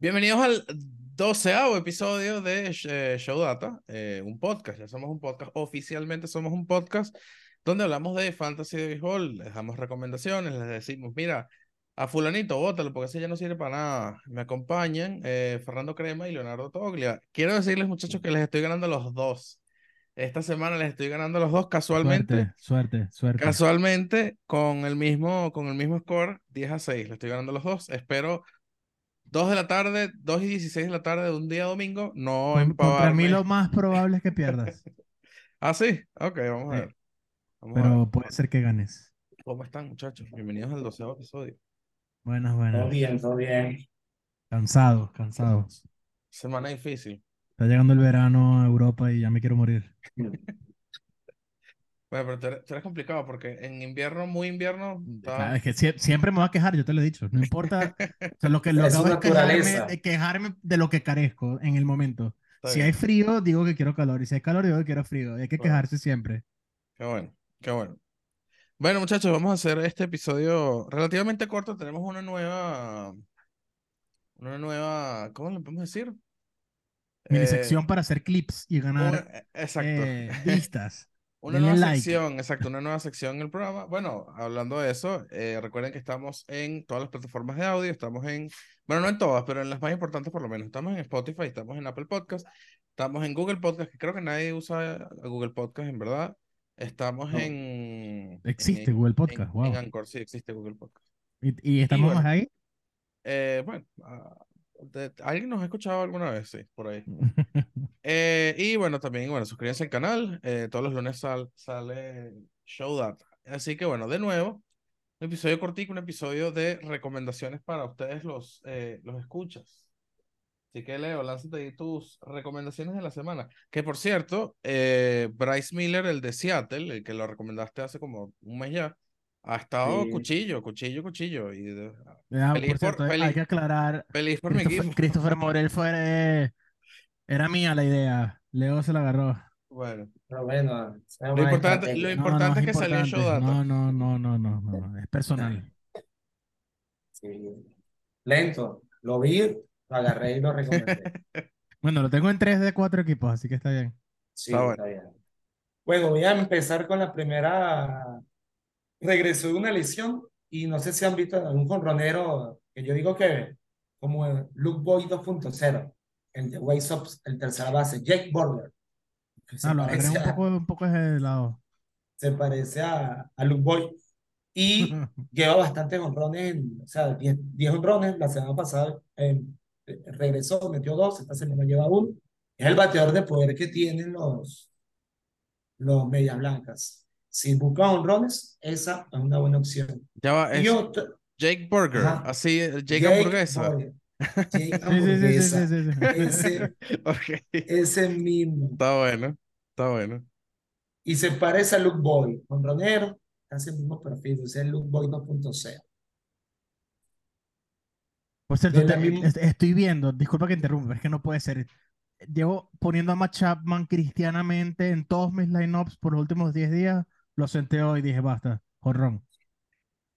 Bienvenidos al doceavo episodio de eh, Show Data, eh, un podcast. Ya somos un podcast, oficialmente somos un podcast donde hablamos de fantasy de béisbol, les damos recomendaciones, les decimos, mira, a fulanito, bótalo, porque ese ya no sirve para nada. Me acompañan eh, Fernando Crema y Leonardo Toglia. Quiero decirles, muchachos, que les estoy ganando los dos. Esta semana les estoy ganando los dos casualmente. Suerte, suerte, suerte. Casualmente, con el mismo, con el mismo score, 10 a 6. Le estoy ganando los dos. Espero 2 de la tarde, 2 y 16 de la tarde de un día domingo, no Con- empavarme. mí lo más probable es que pierdas, Ah, sí. Ok, vamos a ver. Vamos a ver. pero puede ser que ganes. ¿Cómo están, muchachos? Bienvenidos al doceavo episodio. Buenas, Todo buenas. bien, todo bien. Cansados, cansados. Semana difícil. Está llegando el verano a Europa y ya me quiero morir. Bueno, pero tú eres, tú eres complicado porque en invierno, muy invierno, está- Claro, es que sie- siempre me voy a quejar, yo te lo he dicho. No importa. O sea, lo que lo Es hago es quejarme, quejarme de lo que carezco en el momento. está Si bien. hay frío, digo que quiero calor. Y si hay calor, digo que quiero frío. Hay que Bueno. quejarse siempre. Qué bueno, qué bueno. Bueno, muchachos, vamos a hacer este episodio relativamente corto. Tenemos una nueva, una nueva, ¿cómo le podemos decir? Mini Eh, sección para hacer clips y una- ganar eh, exacto. eh, vistas. Una Denle nueva like. sección, exacto, una nueva sección en el programa. Bueno, hablando de eso, eh, recuerden que estamos en todas las plataformas de audio, estamos en, bueno, no en todas, pero en las más importantes por lo menos. Estamos en Spotify, estamos en Apple Podcast, estamos en Google Podcast, que creo que nadie usa Google Podcast en verdad. Estamos No. en... Existe en- Google en- Podcast, En wow. Anchor, sí, existe Google Podcast. Y, y estamos bueno. más ahí. Eh, bueno, ah, de- ¿alguien nos ha escuchado alguna vez? Sí, por ahí. Eh, y bueno, también, bueno, suscríbanse al canal. eh, todos los lunes sal- sale Show Data. Así que bueno, de nuevo, un episodio cortico, un episodio de recomendaciones para ustedes los, eh, los escuchas. Así que Leo, lánzate ahí tus recomendaciones de la semana. Que por cierto, eh, Bryce Miller, el de Seattle, el que lo recomendaste hace como un mes ya, ha estado Sí. cuchillo, cuchillo, cuchillo. Y de- Ah, Feliz por por- cierto, feliz- hay que aclarar. feliz por mi Christopher, equipo. Christopher Morel fue. eh, Era mía la idea. Leo se la agarró. Bueno, Pero bueno, es Lo importante- lo No, importante no, es que salió. Show Data. No, no, no, no, no, no, no, Es personal. Sí. Lento, lo vi, lo agarré y lo recomendé. Bueno, lo tengo en 3 de 4 equipos, así que está bien. Sí, Está bueno. está bien. Bueno, voy a empezar con la primera. Regresó de una lesión y no sé si han visto algún jonronero que yo digo que como Luke Boy 2.0, el de Sox, el tercera base, Jake se Ah, lo agarré parece un a- poco, un poco de lado. se parece a, a Luke Boy y lleva bastantes honrones, o sea, 10 10 honrones. La semana pasada eh, regresó, metió dos, esta semana lleva uno. Es el bateador de poder que tienen los, los Medias Blancas. Si buscan honrones, esa es una buena opción. ya va, es Jake Burger, Ajá. así, eh, Jake, Jake Hamburguesa. Boyer. Jake Sí, sí, sí, sí, Hamburguesa. sí, sí, sí. Ese, Ok, ese mismo. está bueno, está bueno. Y se parece a Luke Boy, honronero, casi el mismo perfil, es el Luke Boy 2.0. Por cierto, te- misma- estoy viendo, disculpa que interrumpa, pero es que no puede ser. Llevo poniendo a Matt Chapman cristianamente en todos mis lineups por los últimos 10 días. Lo senté hoy y dije, basta, jonrón.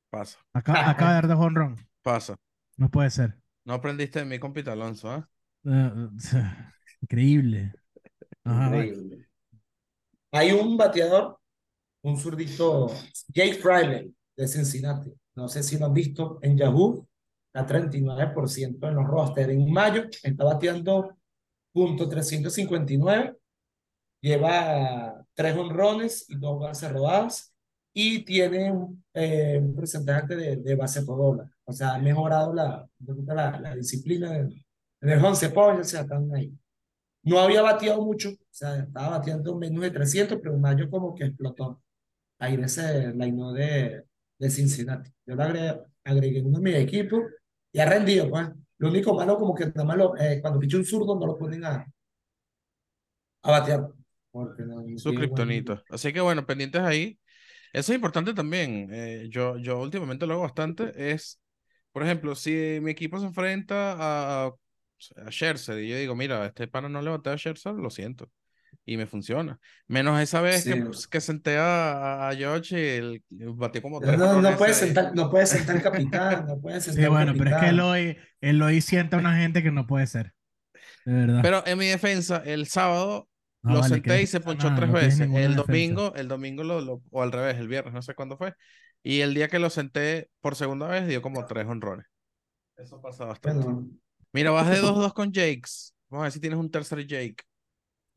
Pasa, Acá, acaba de dar de jonrón. pasa. No puede ser. No aprendiste de mí con Pete Alonso, ¿ah? Eh, eh, increíble. Ajá. Increíble. Hay un bateador, un zurdito, Jake Friday de Cincinnati. No sé si lo han visto en Yahoo, a 39% en los rosters. En mayo está bateando punto 359, lleva tres honrones y dos bases robadas y tiene un, eh, un porcentaje de, de base por bola. O sea, ha mejorado la, la, la disciplina de, de 11 pollos, o sea, están ahí. No había bateado mucho, o sea, estaba bateando menos de 300, pero en mayo como que explotó. Ahí ese line de, de Cincinnati. Yo lo agregué, uno de mis equipos y ha rendido, pues. Lo único malo como que nada más lo, eh, cuando picha un zurdo no lo ponen a, a batear. Porque no, Su kriptonito. Así que bueno, pendientes ahí. Eso es importante también. eh, yo, yo últimamente lo hago bastante. Es, por ejemplo, si mi equipo se enfrenta a, a Scherzer y yo digo, mira, este pana no le batea a Scherzer, lo siento. y me funciona. Menos esa vez que, Sí. pues, que senté a, a George y él batió como tres No, no jonrones puede ese día. sentar, no puede sentar capitán, no puede sentar Sí, bueno, pero es que capitán. Eloy, Eloy sienta a una gente que no puede ser. De verdad. Pero en mi defensa, el sábado No, lo vale, senté y se ponchó nada, tres no veces. El defensa. domingo, el domingo lo, lo- o al revés, el viernes, no sé cuándo fue. Y el día que lo senté por segunda vez dio como tres honrones. Eso pasa bastante. Mira, vas de 2-2 con Jakes. Vamos a ver si tienes un tercer Jake.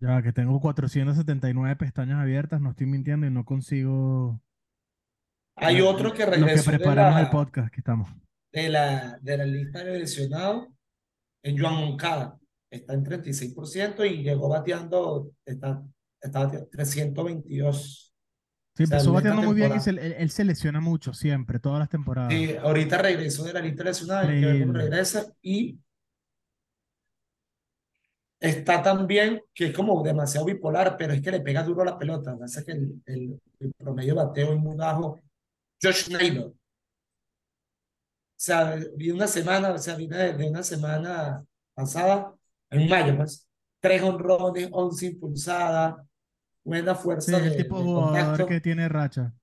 Ya que tengo 479 pestañas abiertas, no estoy mintiendo y no consigo hay otro que lo que regresó de preparamos el la, podcast que estamos. de la, de la lista de lesionados en Joan Moncada. Está en 36% y llegó bateando, está, está bateando 322. Sí, O sea, empezó bateando muy bien y se- él, él se lesiona mucho siempre, todas las temporadas. Sí, ahorita regresó de la lista de lesionados, hay que regresa. Y está también, que es como demasiado bipolar, pero es que le pega duro a la pelota. Lo que el, el, el promedio de bateo es muy bajo. Josh Naylor. O sea, vi una semana, o sea, vine de, de una semana pasada, en mayo, pues, tres honrones, 11 impulsadas, buena Sí, fuerza el de, tipo de jugador contacto, que tiene racha.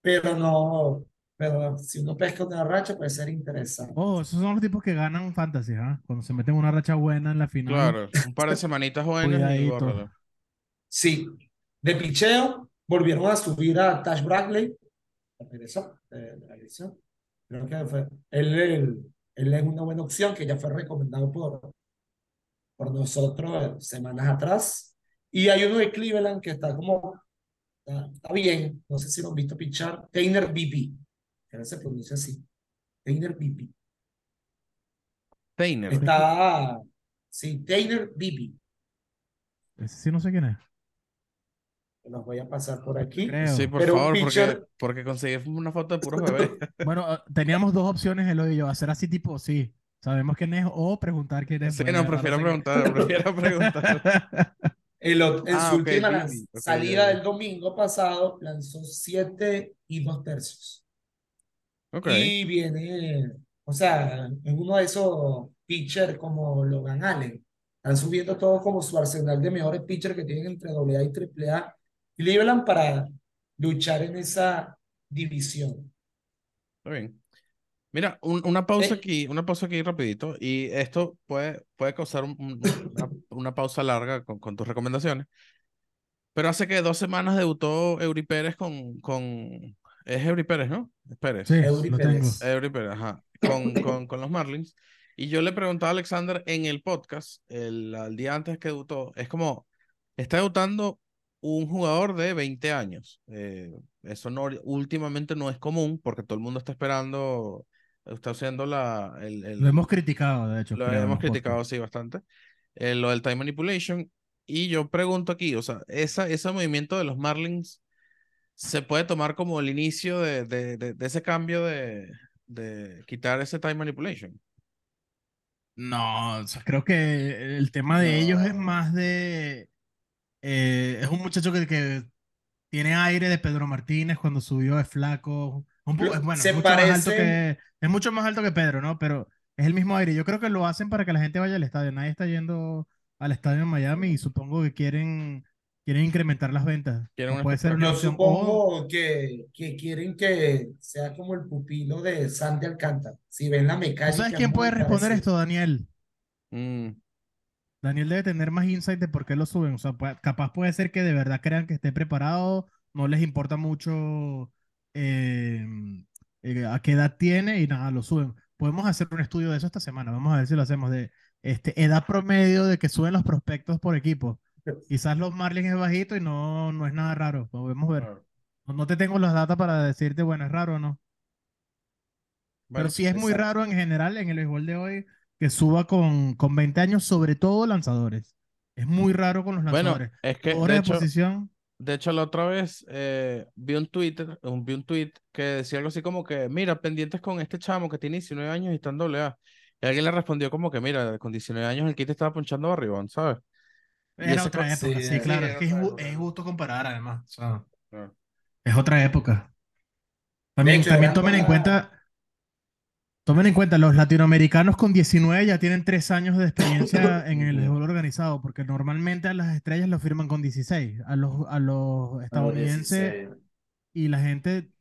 pero no, pero si uno pesca una racha puede ser interesante. Oh, esos son los tipos que ganan fantasy, ¿ah? Cuando se meten una racha buena en la final. Claro, un par de semanitas buenas y. Sí, de picheo volvieron a subir a Tash Bradley, regresó la lesión. Creo que fue, él, él, él es una buena opción que ya fue recomendado por, por nosotros semanas atrás. Y hay uno de Cleveland que está como, está, está bien, no sé si lo han visto pichar, Tainer BP, que se pronuncia así, Tainer BP. Tainer. Está, sí, Tainer BP, Ese sí no sé quién es. los voy a pasar por aquí. Creo. Sí, por Pero favor, porque, pitcher- porque conseguí una foto de puros bebés. Bueno, teníamos dos opciones, Eloy y yo, hacer así tipo, sí, sabemos quién es, o preguntar quién es. Sí, no, prefiero preguntar, prefiero preguntar. El en Ah, su ok, última Bibi, lanz- ok, salida ya. del domingo pasado lanzó siete y dos tercios. Ok. Y viene, o sea, en uno de esos pitchers como Logan Allen. Están subiendo todos como su arsenal de mejores pitchers que tienen entre AA y AAA. Cleveland para luchar en esa división. Está bien. Mira, un- una pausa Eh. aquí, una pausa aquí rapidito, y esto puede, puede causar un- un- una, una pausa larga con, con tus recomendaciones. Pero hace que dos semanas debutó Eury Pérez con, con, es Eury Pérez, ¿no? Es Pérez. Sí, Eury lo tengo. Pérez. Eury Pérez, ajá, con, con, con los Marlins. Y yo le preguntaba a Alexander en el podcast, el, al día antes que debutó, es como, está debutando un jugador de 20 años. Eh, eso no, últimamente no es común porque todo el mundo está esperando, está haciendo la, el, el- Lo hemos criticado, de hecho. lo creo, hemos criticado, sí, bastante. Eh, lo del time manipulation. Y yo pregunto aquí, o sea, esa, ese movimiento de los Marlins se puede tomar como el inicio de, de, de, de ese cambio de, de quitar ese time manipulation. No, o sea, creo que el tema de ellos es más de... eh, es un muchacho que, que tiene aire de Pedro Martínez cuando subió de flaco. Un bueno, se es mucho más alto parece- que, es mucho más alto que Pedro, ¿no? Pero es el mismo aire. Yo creo que lo hacen para que la gente vaya al estadio. Nadie está yendo al estadio en Miami y supongo que quieren, quieren incrementar las ventas. Puede ser una Yo. O- supongo que, que quieren que sea como el pupilo de Sandy Alcántara. Si ven la ¿Tú mecánica. sabes es quién puede responder esto, Daniel? Mm, Daniel debe tener más insight de por qué lo suben. O sea, puede- capaz puede ser que de verdad crean que esté preparado, no les importa mucho eh, eh, a qué edad tiene y nada, lo suben. Podemos hacer un estudio de eso esta semana. Vamos a ver si lo hacemos de este, edad promedio de que suben los prospectos por equipo. Quizás los Marlins es bajito y no, no es nada raro. Podemos ver. claro. No, no te tengo las datas para decirte, bueno, es raro o no. Pero Bueno, sí es muy raro en general en el béisbol de hoy que suba con, con 20 años, sobre todo lanzadores. Es muy raro con los bueno, lanzadores. es que de Jugadores de hecho, posición. De hecho la otra vez eh, vi un Twitter, un, vi un tweet que decía algo así como que, mira, pendientes con este chamo que tiene 19 años y está en doble A. Y alguien le respondió como que, mira, con 19 años el kit estaba ponchando barribón, ¿sabes? Y Era otra época, sí, claro. Es que es, época. injusto comparar, además. o sea, Claro. es otra época. También, hecho, también tomen en cuenta, Tomen en cuenta, los latinoamericanos con 19 ya tienen tres años de experiencia en el béisbol organizado, porque normalmente a las estrellas lo firman con 16, a los, a los estadounidenses 16. y la gente,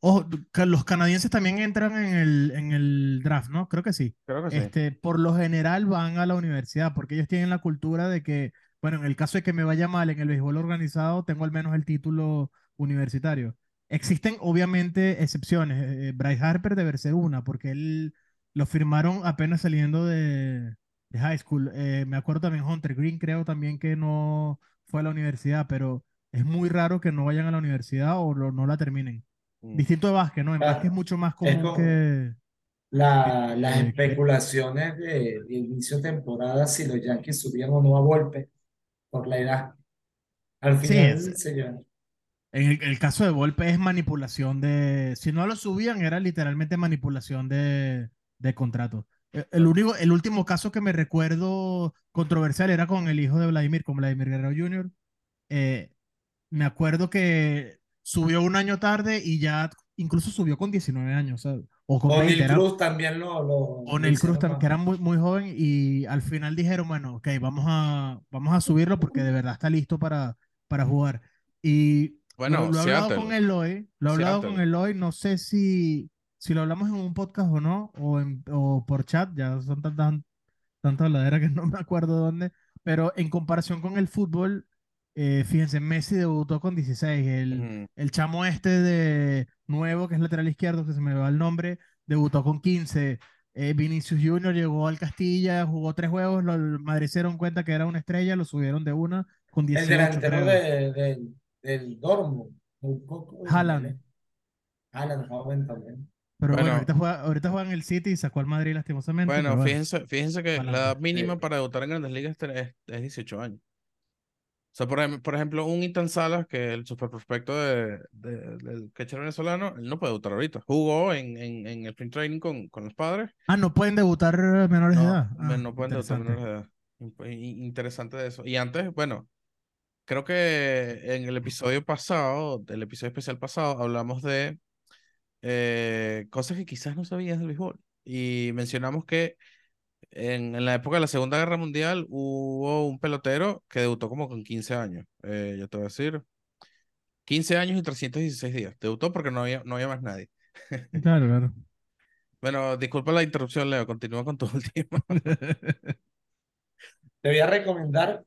ojo, los canadienses también entran en el, en el draft, ¿no? Creo que sí. Creo que sí. Este, por lo general van a la universidad, porque ellos tienen la cultura de que, bueno, en el caso de que me vaya mal en el béisbol organizado, tengo al menos el título universitario. Existen obviamente excepciones. eh, Bryce Harper debe ser una, porque él lo firmaron apenas saliendo de, de high school. Eh, me acuerdo también Hunter Green, creo también que no fue a la universidad, pero es muy raro que no vayan a la universidad o lo- no la terminen. Mm. Distinto de básquet, ¿no? En Ah, básquet es mucho más es común como- que... La- las Eh, que- especulaciones de, de inicio de temporada, si los Yankees subían o no a golpe por la edad. Al Sí, final es- se llevan. En el, el caso de Volpe es manipulación de. Si no lo subían, era literalmente manipulación de, de contrato. El, el único, el último caso que me recuerdo controversial era con el hijo de Vladimir, con Vladimir Guerrero Jr. Eh, me acuerdo que subió un año tarde y ya incluso subió con 19 años, o sea, o con 20. O'Neal era- Cruz también lo, lo, O'Neal Cruz, hicieron tam- más. que era muy, muy joven, y al final dijeron, bueno, ok, vamos a, vamos a subirlo porque de verdad está listo para, para jugar. Y Bueno, lo, lo he hablado Seattle. con Eloy, lo he hablado con Seattle. Eloy, no sé si, si lo hablamos en un podcast o no, o, en, o por chat, ya son tantas, tantas habladeras que no me acuerdo dónde, pero en comparación con el fútbol, eh, fíjense, Messi debutó con 16, el, el chamo este de nuevo, que es lateral izquierdo, que se me va el nombre, debutó con 15. Eh, Vinicius Junior llegó al Castilla, jugó tres juegos, lo, el Madrid se dieron cuenta que era una estrella, lo subieron de una con El 18, delantero creo. de, del- Dortmund, un poco. Haaland. Haaland, joven también. Pero bueno, Bueno. ahorita juega, ahorita juega en el City y sacó al Madrid lastimosamente. Bueno, fíjense, fíjense que la edad mínima Sí. para debutar en Grandes Ligas es, es- es 18 años. O sea, por, por ejemplo, un Ethan Salas, que es el super prospecto de, de- del catcher venezolano, él no puede debutar ahorita. Jugó en, en, en el sprint training con, con los padres. Ah, no pueden debutar eh, menores de edad. Ah, no pueden debutar menores de edad. Interesante de eso. Y antes, bueno, creo que en el episodio pasado, del episodio especial pasado, hablamos de eh, cosas que quizás no sabías del béisbol. Y mencionamos que en, en la época de la Segunda Guerra Mundial hubo un pelotero que debutó como con 15 años. Eh, yo te voy a decir, 15 años y 316 días. Debutó porque no había, no había más nadie. Claro, claro. Bueno, disculpa la interrupción, Leo. Continúa con tu último. Te voy a recomendar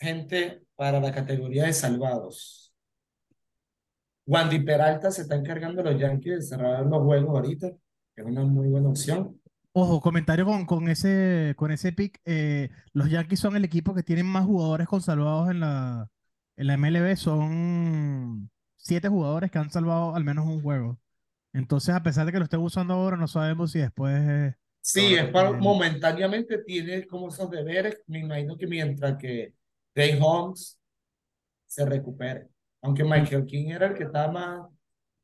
gente para la categoría de salvados. Wandy Peralta se está encargando los Yankees de cerrar los juegos ahorita, que es una muy buena opción. Ojo, comentario con, con ese, con ese pick. eh, los Yankees son el equipo que tienen más jugadores consalvados en la, en la MLB. Son siete jugadores que han salvado al menos un juego. Entonces, a pesar de que lo estén usando ahora, no sabemos si después. eh, Sí, es para, momentáneamente tiene como esos deberes. Me imagino que mientras que Dave Holmes se recupere. Aunque Michael King era el que estaba más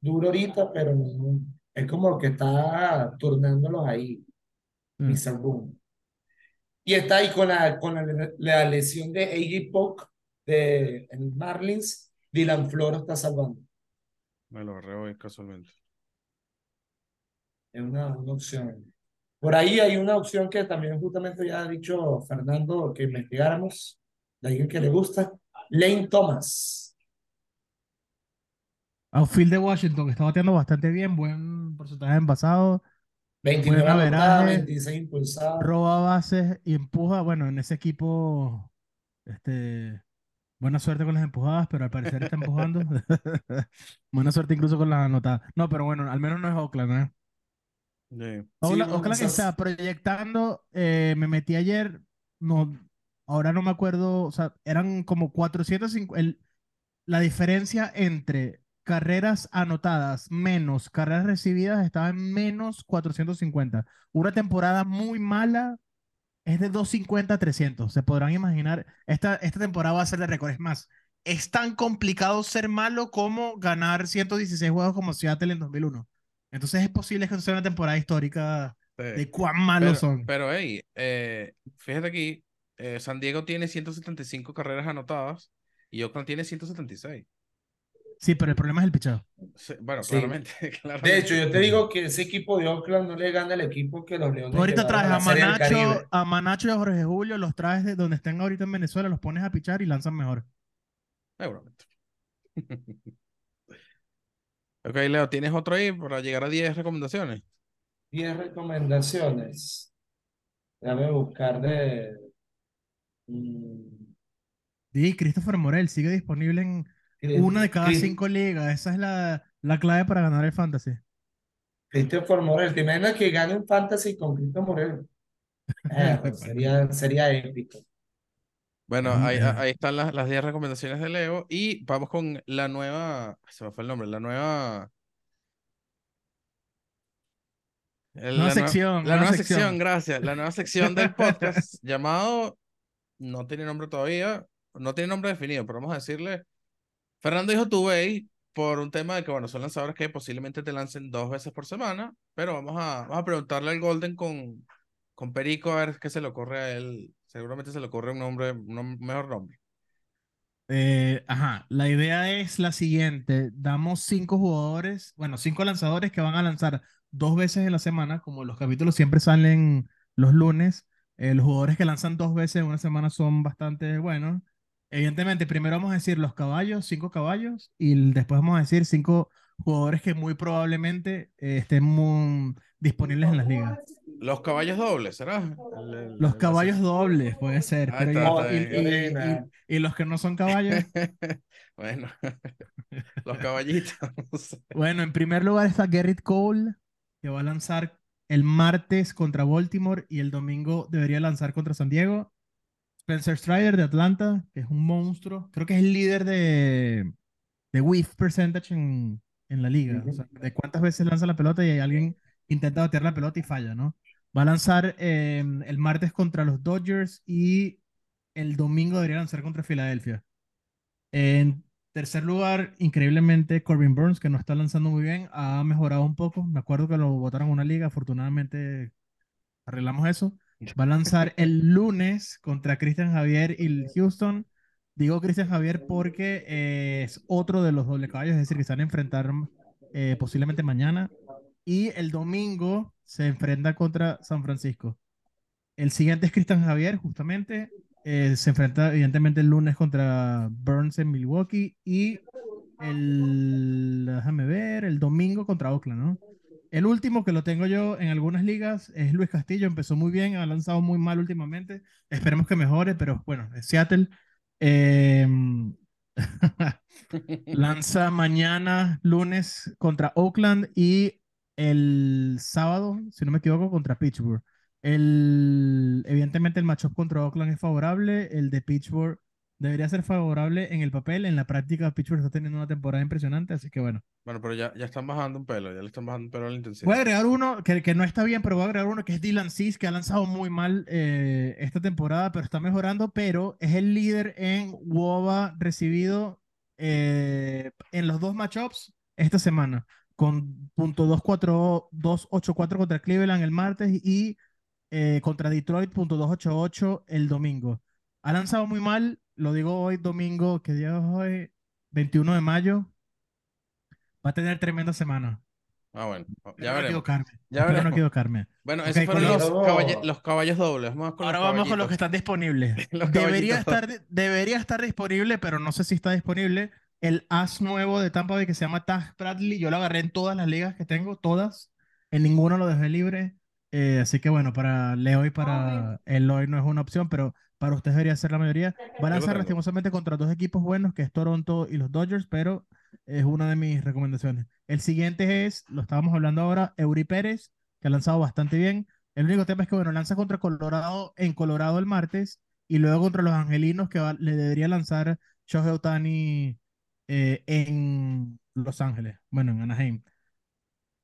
duro ahorita, pero no- es como el que está turnándolos ahí, Mm. Mr. Boone. Y está ahí con la, con la, la lesión de A.J. Polk de en Marlins, Dylan Floro está salvando. Me lo agarré hoy casualmente. Es una, una opción. Por ahí hay una opción que también justamente ya ha dicho Fernando que investigáramos, de alguien que le gusta, Lane Thomas. Outfield de Washington, que está bateando bastante bien, buen porcentaje de envasado, 29 Buen averaje. 26 impulsadas. roba bases y empuja. Bueno, en ese equipo, este, buena suerte con las empujadas, pero al parecer está empujando. Buena suerte incluso con las anotadas. No, pero bueno, al menos no es Oakland, ¿eh? Sí. Oakland, no, Oakland esas- está proyectando, eh, me metí ayer, no, ahora no me acuerdo, o sea, eran como 450, el- la diferencia entre carreras anotadas menos carreras recibidas estaba en menos 450. Una temporada muy mala es de 250 a 300. Se podrán imaginar, esta, esta temporada va a ser de récord. Es más, es tan complicado ser malo como ganar 116 juegos como Seattle en 2001. Entonces es posible que sea una temporada histórica Sí. de cuán malos Pero, son. pero hey, eh, fíjate aquí, eh, San Diego tiene 175 carreras anotadas y Oakland tiene 176. Sí, pero el problema es el picheo. Sí, bueno, Sí. claramente, De hecho, yo te digo que ese equipo de Oakland no le gana al equipo que los Leones ahorita traes a Manacho, a Manacho y a Jorge Julio, los traes de donde estén ahorita en Venezuela, los pones a pichar y lanzan mejor. Seguramente. Ok, Leo, ¿tienes otro ahí para llegar a 10 recomendaciones? 10 recomendaciones. Déjame buscar de. Sí, Christopher Morel sigue disponible en Chris- una de cada Chris- cinco ligas. Esa es la, la clave para ganar el fantasy. Christopher Morel. ¿Te imaginas que gane un fantasy con Christopher Morel? Eh, pues, sería, sería épico. Bueno, ahí, ahí están las, las 10 recomendaciones de Leo y vamos con la nueva, se me fue el nombre, la nueva... el- Nueva la sección, La nueva nueva sección. sección, gracias. La nueva sección del podcast llamado, no tiene nombre todavía, no tiene nombre definido, pero vamos a decirle, Fernando dijo tu way por un tema de que, bueno, son lanzadores que posiblemente te lancen dos veces por semana, pero vamos a, vamos a preguntarle al Golden con, con Perico a ver qué se le ocurre a él. Seguramente se le ocurre un nombre, un mejor nombre. Eh, ajá, la idea es la siguiente. Damos cinco jugadores, bueno, cinco lanzadores que van a lanzar dos veces en la semana, como los capítulos siempre salen los lunes. Eh, los jugadores que lanzan dos veces en una semana son bastante buenos. Evidentemente, primero vamos a decir los caballos, cinco caballos, y después vamos a decir cinco jugadores que muy probablemente eh, estén muy disponibles en las ligas. Los caballos dobles, ¿será? El- el- Los el- caballos dobles, puede ser, pero está, y- está y- bien. y- y- y los que no son caballos. Bueno, los caballitos. no sé. Bueno, en primer lugar está Garrett Cole, que va a lanzar el martes contra Baltimore y el domingo debería lanzar contra San Diego. Spencer Strider de Atlanta, que es un monstruo. Creo que es el líder de, de whiff percentage en, en la liga. De cuántas veces lanza la pelota y alguien intenta batear la pelota y falla, ¿no? Va a lanzar eh, el martes contra los Dodgers y el domingo debería lanzar contra Filadelfia. Tercer lugar, increíblemente, Corbin Burns, que no está lanzando muy bien, ha mejorado un poco. Me acuerdo que lo votaron en una liga, afortunadamente arreglamos eso. Va a lanzar el lunes contra Christian Javier y el Houston. Digo Christian Javier porque eh, es otro de los doble caballos, es decir, que se van a enfrentar eh, posiblemente mañana. Y el domingo se enfrenta contra San Francisco. El siguiente es Christian Javier, justamente. Eh, se enfrenta evidentemente el lunes contra Burns en Milwaukee y el, déjame ver, el domingo contra Oakland, ¿no? El último que lo tengo yo en algunas ligas es Luis Castillo, empezó muy bien, ha lanzado muy mal últimamente, esperemos que mejore, pero bueno, es Seattle. Eh, lanza mañana, lunes, contra Oakland y el sábado, si no me equivoco, contra Pittsburgh. El, evidentemente el matchup contra Oakland es favorable, el de Pittsburgh debería ser favorable en el papel, en la práctica Pittsburgh está teniendo una temporada impresionante, así que bueno. Bueno, pero ya, ya están bajando un pelo, ya le están bajando un pelo a la intensidad. Voy a agregar uno que, que no está bien, pero voy a agregar uno que es Dylan Cease, que ha lanzado muy mal eh, esta temporada, pero está mejorando, pero es el líder en WOBA recibido eh, en los dos matchups esta semana, con punto .284 284 contra Cleveland el martes y eh, contra Detroit punto .288 el domingo. Ha lanzado muy mal, lo digo hoy domingo, que día es hoy? 21 de mayo. Va a tener tremenda semana. Ah, bueno, ya Espero no veremos. equivocarme. Ya Espero no veremos. equivocarme. Bueno, Ok, esos fueron los, caballe- los caballos dobles. Vamos con Ahora los vamos con los que están disponibles. Debería estar, debería estar disponible, pero no sé si está disponible. El as nuevo de Tampa Bay que se llama Taj Bradley. Yo lo agarré en todas las ligas que tengo, todas. En ninguna lo dejé libre. Eh, así que bueno, para Leo y para Eloy no es una opción, pero para ustedes debería ser la mayoría. Va a lanzar tengo. lastimosamente contra dos equipos buenos, que es Toronto y los Dodgers, pero es una de mis recomendaciones. El siguiente es, lo estábamos hablando ahora, Eury Pérez, que ha lanzado bastante bien. El único tema es que, bueno, lanza contra Colorado en Colorado el martes y luego contra los Angelinos, que va- le debería lanzar Shohei Ohtani eh, en Los Ángeles, bueno, en Anaheim.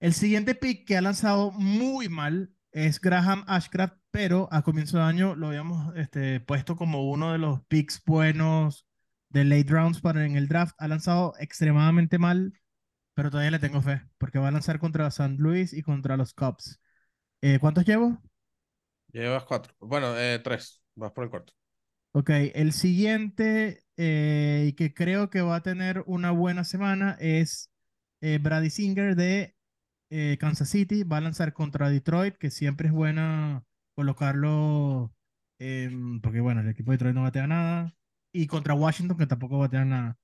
El siguiente pick que ha lanzado muy mal es Graham Ashcraft, pero a comienzo de año lo habíamos este, puesto como uno de los picks buenos de late rounds para en el draft. Ha lanzado extremadamente mal, pero todavía le tengo fe, porque va a lanzar contra San Luis y contra los Cubs. Eh, ¿cuántos llevo? Llevas cuatro. Bueno, eh, tres. Vas por el cuarto. Ok, el siguiente eh, y que creo que va a tener una buena semana es eh, Brady Singer de eh, Kansas City. Va a lanzar contra Detroit, que siempre es buena colocarlo, em, porque bueno, el equipo de Detroit no batea nada. Y contra Washington, que tampoco batea nada.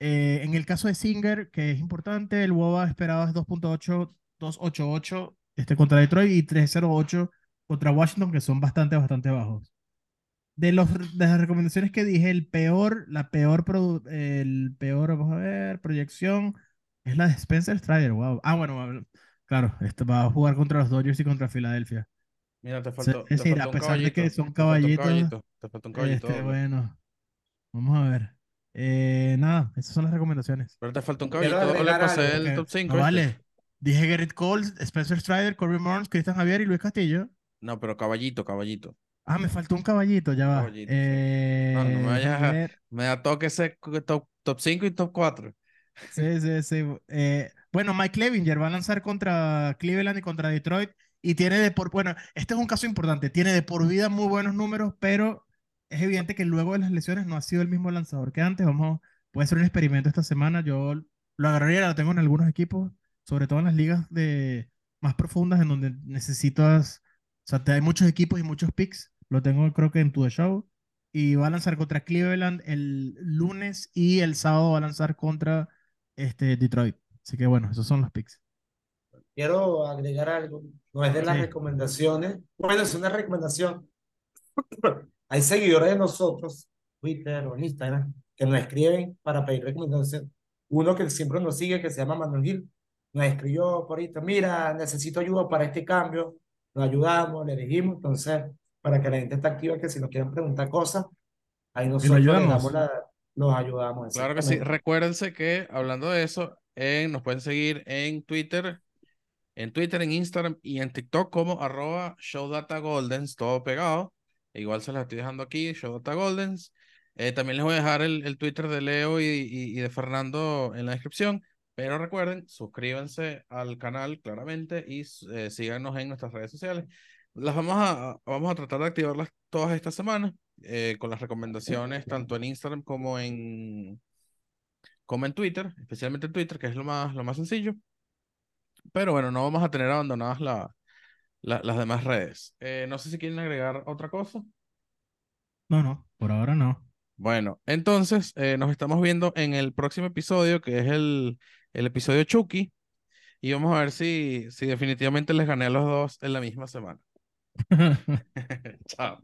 Eh, en el caso de Singer, que es importante, el WOBA esperado es 2.8, 288 este contra Detroit y 308 contra Washington, que son bastante, bastante bajos. De, los, de las recomendaciones que dije, el peor, la peor, produ- el peor, vamos a ver, proyección es la de Spencer Strider. Wow. Ah, bueno, claro, este va a jugar contra los Dodgers y contra Filadelfia. Mira, te Es faltó, te decir, faltó a un pesar de que son Te faltó un caballitos, caballito. Te faltó un caballito este, doble. bueno, vamos a ver. Eh, nada, esas son las recomendaciones. Pero te faltó un caballito para hacer algo, el top 5. No vale. Dije Gerrit Cole, Spencer Strider, Corey Burns, Cristian Javier y Luis Castillo. No, pero caballito, caballito. Ah, me faltó un caballito, ya va. Caballito, sí. Eh, No, no me vayas déjame a- ver. Me da toque ese top, top 5 y top 4. Sí, sí, sí. Eh, bueno, Mike Clevinger va a lanzar contra Cleveland y contra Detroit y tiene de por, bueno, este es un caso importante, tiene de por vida muy buenos números, pero es evidente que luego de las lesiones no ha sido el mismo lanzador que antes. Vamos, puede ser un experimento esta semana. Yo lo agarraría, lo tengo en algunos equipos, sobre todo en las ligas de más profundas en donde necesitas, o sea, te hay muchos equipos y muchos picks. Lo tengo creo que en tu show y va a lanzar contra Cleveland el lunes y el sábado va a lanzar contra este, Detroit. Así que bueno, esos son los picks. Quiero agregar algo, no es de las Sí. recomendaciones, bueno, es una recomendación. Hay seguidores de nosotros, Twitter o Instagram, que nos escriben para pedir recomendaciones. Uno que siempre nos sigue, que se llama Manuel Gil, nos escribió por ahí, mira, necesito ayuda para este cambio, lo ayudamos, le dijimos, entonces, para que la gente esté activa, que si nos quieren preguntar cosas, ahí nosotros ayudamos. damos la, los ayudamos. Claro que sí. Recuérdense que hablando de eso, nos pueden seguir en Twitter, en Twitter, en Instagram y en TikTok como arroba showdatagoldens, todo pegado. Igual se las estoy dejando aquí, showdatagoldens. Eh, también les voy a dejar el, el Twitter de Leo y, y- y de Fernando en la descripción. Pero recuerden, suscríbanse al canal claramente y eh, síganos en nuestras redes sociales. Las vamos a, vamos a tratar de activarlas todas esta semana eh, con las recomendaciones tanto en Instagram como en, como en Twitter, especialmente en Twitter, que es lo más, lo más sencillo. Pero bueno, no vamos a tener abandonadas la, la- las demás redes. Eh, no sé si quieren agregar otra cosa. No, no, por ahora no. Bueno, entonces eh, nos estamos viendo en el próximo episodio, que es el, el episodio Chucky, y vamos a ver si, si definitivamente les gané a los dos en la misma semana. Chao.